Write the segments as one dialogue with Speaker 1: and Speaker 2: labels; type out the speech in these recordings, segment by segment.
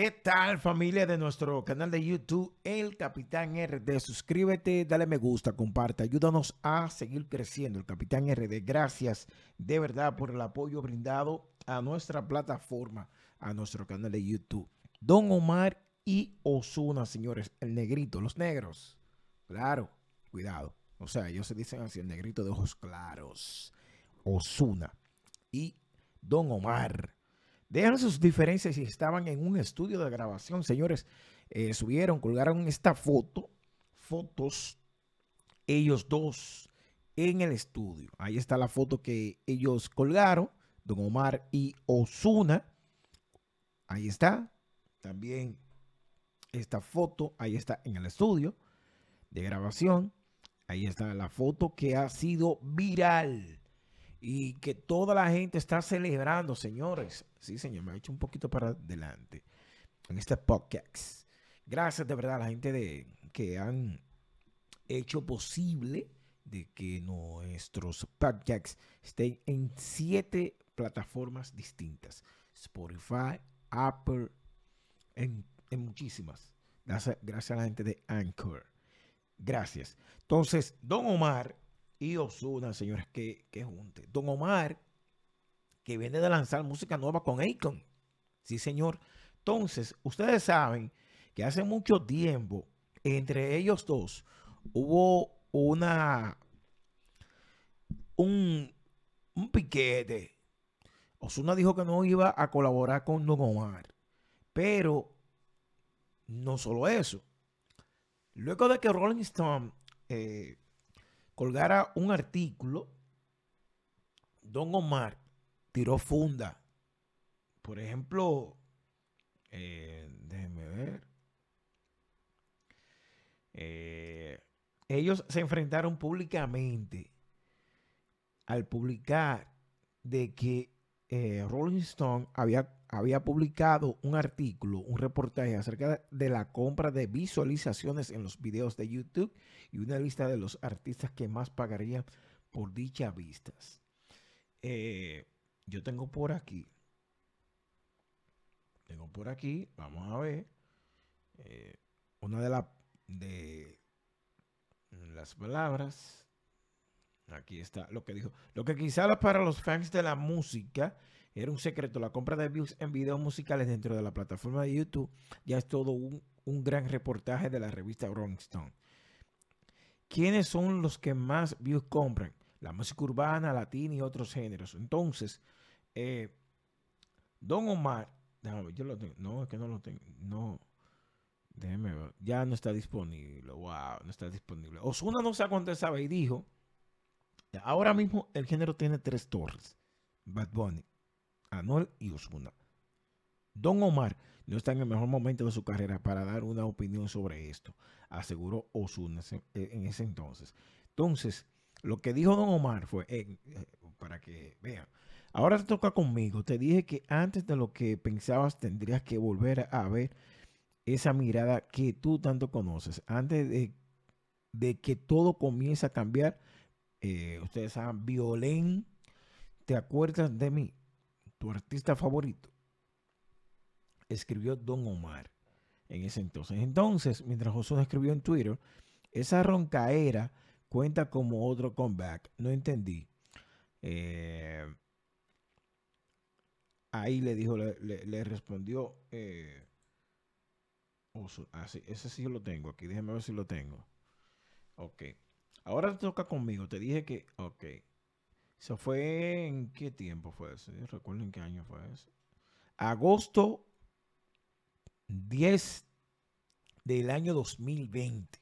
Speaker 1: ¿Qué tal familia de nuestro canal de YouTube, El Capitán RD? Suscríbete, dale me gusta, comparte, ayúdanos a seguir creciendo. El Capitán RD, gracias de verdad por el apoyo brindado a nuestra plataforma, a nuestro canal de YouTube. Don Omar y Osuna, señores, el negrito, los negros. Claro, cuidado. O sea, ellos se dicen así, el negrito de ojos claros. Osuna y Don Omar Dejan sus diferencias y estaban en un estudio de grabación, señores. Eh, subieron, colgaron esta foto, fotos, ellos dos en el estudio. Ahí está la foto que ellos colgaron, Don Omar y Osuna. Ahí está. También esta foto, ahí está en el estudio de grabación. Ahí está la foto que ha sido viral y que toda la gente está celebrando, señores. Sí, señor, me ha hecho un poquito para adelante en este podcast. Gracias de verdad a la gente de, que han hecho posible de que nuestros podcasts estén en siete plataformas distintas. Spotify, Apple, en, muchísimas. Gracias, gracias a la gente de Anchor. Gracias. Entonces, Don Omar y Osuna, señores, que, que junte. Don Omar, que viene de lanzar música nueva con Akon. Sí, señor. Entonces, ustedes saben que hace mucho tiempo, entre ellos dos, hubo una un, un piquete. Osuna dijo que no iba a colaborar con Don Omar. Pero no solo eso. Luego de que Rolling Stone eh, colgara un artículo, Don Omar tiró funda. Por ejemplo, eh, déjenme ver. Eh, ellos se enfrentaron públicamente al publicar de que eh, Rolling Stone había, había publicado un artículo, un reportaje acerca de la compra de visualizaciones en los videos de YouTube y una lista de los artistas que más pagarían por dichas vistas. Eh, yo tengo por aquí, tengo por aquí, vamos a ver, eh, una de, la, de las palabras Aquí está lo que dijo. Lo que quizá para los fans de la música era un secreto. La compra de views en videos musicales dentro de la plataforma de YouTube ya es todo un, gran reportaje de la revista Rolling Stone. ¿Quiénes son los que más views compran? La música urbana, latina y otros géneros. Entonces, eh, Don Omar, yo lo tengo. No, es que no lo tengo. No. Déjeme ver. Ya no está disponible. Wow, no está disponible. Osuna no sé cuánto sabe y dijo Ahora mismo el género tiene tres torres. Bad Bunny, Anuel y Osuna. Don Omar no está en el mejor momento de su carrera para dar una opinión sobre esto, aseguró Osuna en ese entonces. Entonces, lo que dijo Don Omar fue, eh, eh, para que vean, ahora te toca conmigo, te dije que antes de lo que pensabas tendrías que volver a ver esa mirada que tú tanto conoces, antes de, que todo comience a cambiar eh, ustedes saben, Violén, ¿te acuerdas de mí? Tu artista favorito. Escribió Don Omar en ese entonces. Entonces, mientras Josué escribió en Twitter, esa roncaera cuenta como otro comeback. No entendí. Eh, ahí le dijo, le, respondió. Eh, ese sí lo tengo aquí. Déjeme ver si lo tengo. Ok. Ahora te toca conmigo. Te dije que, ok. ¿Eso fue en qué tiempo fue eso? Yo recuerdo en qué año fue eso. Agosto 10 del año 2020.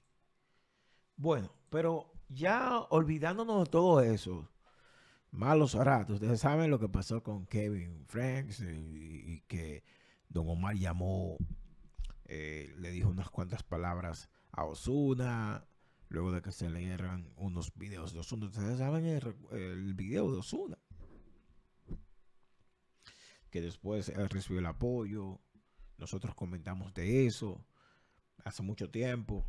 Speaker 1: Bueno, pero ya olvidándonos de todo eso, malos ratos, ustedes saben lo que pasó con Kevin Franks y, que Don Omar llamó, eh, le dijo unas cuantas palabras a Osuna, luego de que se leyeran unos videos de Osuna. Ustedes saben el, video de Osuna. Que después él recibió el apoyo. Nosotros comentamos de eso hace mucho tiempo.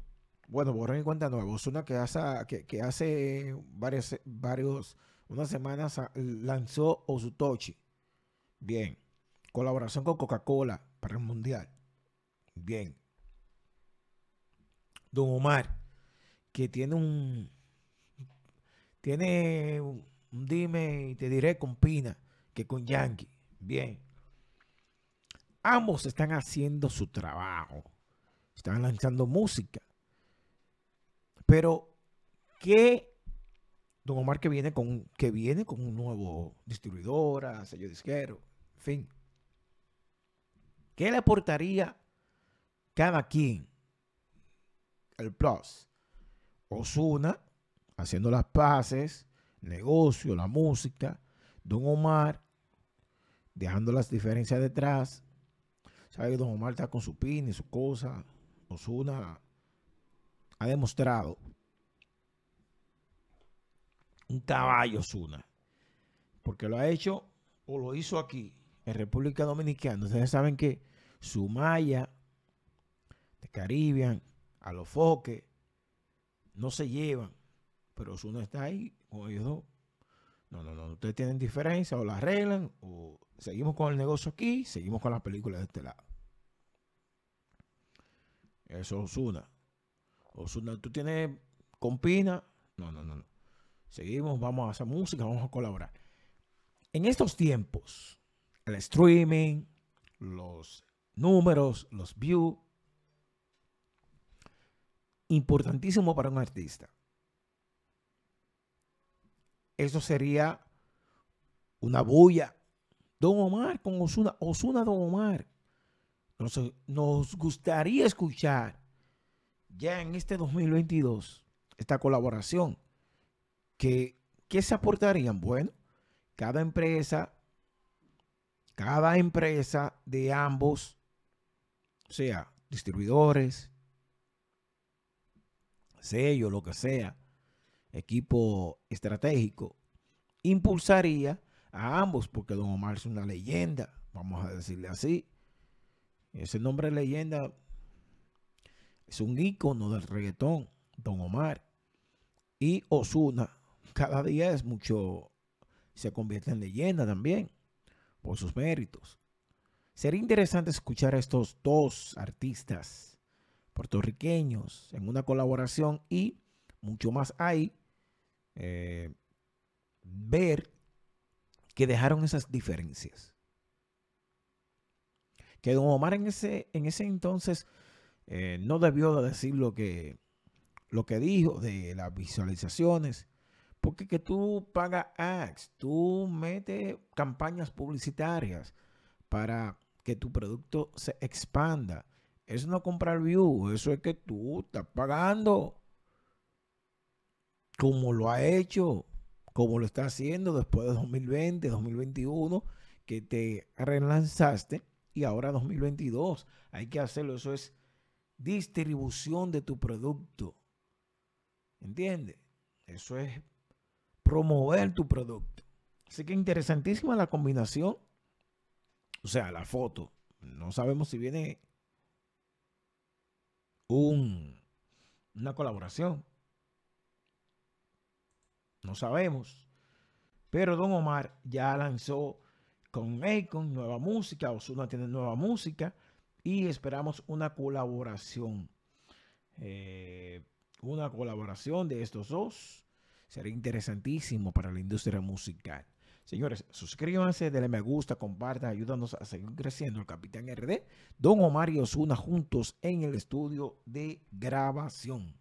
Speaker 1: Bueno, borrón y cuenta nueva. Osuna que hace, que, hace varios, varios, unas semanas lanzó Osutochi. Bien. Colaboración con Coca-Cola para el Mundial. Bien. Don Omar, que tiene un. Tiene un, dime y te diré con Pina que con Yankee. Bien. Ambos están haciendo su trabajo. Están lanzando música. Pero, ¿qué Don Omar que viene con que viene con un nuevo distribuidora, sello disquero, en fin. ¿Qué le aportaría cada quien? El plus. Osuna haciendo las paces, negocio, la música, Don Omar dejando las diferencias detrás. Sabe que Don Omar está con su pin y su cosa. Osuna ha demostrado un caballo Osuna. Porque lo ha hecho o lo hizo aquí, en República Dominicana. Ustedes saben que Sumaya, de Caribbean, a los foques, no se llevan. Pero Osuna está ahí con ellos dos. No, no, no. Ustedes tienen diferencia o la arreglan o seguimos con el negocio aquí, seguimos con las películas de este lado. Eso es Osuna. Osuna, tú tienes compina. No, no, no, no. Seguimos, vamos a hacer música, vamos a colaborar. En estos tiempos, el streaming, los números, los views, importantísimo para un artista. Eso sería una bulla. Don Omar con Osuna, Osuna Don Omar. Nos, gustaría escuchar ya en este 2022 esta colaboración que, ¿qué se aportarían? Bueno, cada empresa, cada empresa de ambos, sea, distribuidores, sello, lo que sea, equipo estratégico, impulsaría a ambos, porque Don Omar es una leyenda, vamos a decirle así. Ese nombre de leyenda es un ícono del reggaetón, Don Omar. Y Osuna cada día es mucho, se convierte en leyenda también por sus méritos. Sería interesante escuchar a estos dos artistas puertorriqueños en una colaboración y mucho más ahí, eh, ver que dejaron esas diferencias. Que Don Omar en ese, en ese entonces eh, no debió decir lo que, lo que dijo de las visualizaciones porque que tú pagas ads, tú metes campañas publicitarias para que tu producto se expanda. Eso no comprar view, eso es que tú estás pagando como lo ha hecho, como lo está haciendo después de 2020, 2021, que te relanzaste y ahora 2022. Hay que hacerlo, eso es distribución de tu producto. ¿Entiendes? Eso es promover tu producto. Así que interesantísima la combinación. O sea, la foto. No sabemos si viene un, una colaboración. No sabemos. Pero Don Omar ya lanzó con Akon nueva música. Osuna tiene nueva música. Y esperamos una colaboración. Eh, una colaboración de estos dos Sería interesantísimo para la industria musical. Señores, suscríbanse, denle me gusta, compartan, ayúdanos a seguir creciendo. El Capitán RD, Don Omar y Osuna juntos en el estudio de grabación.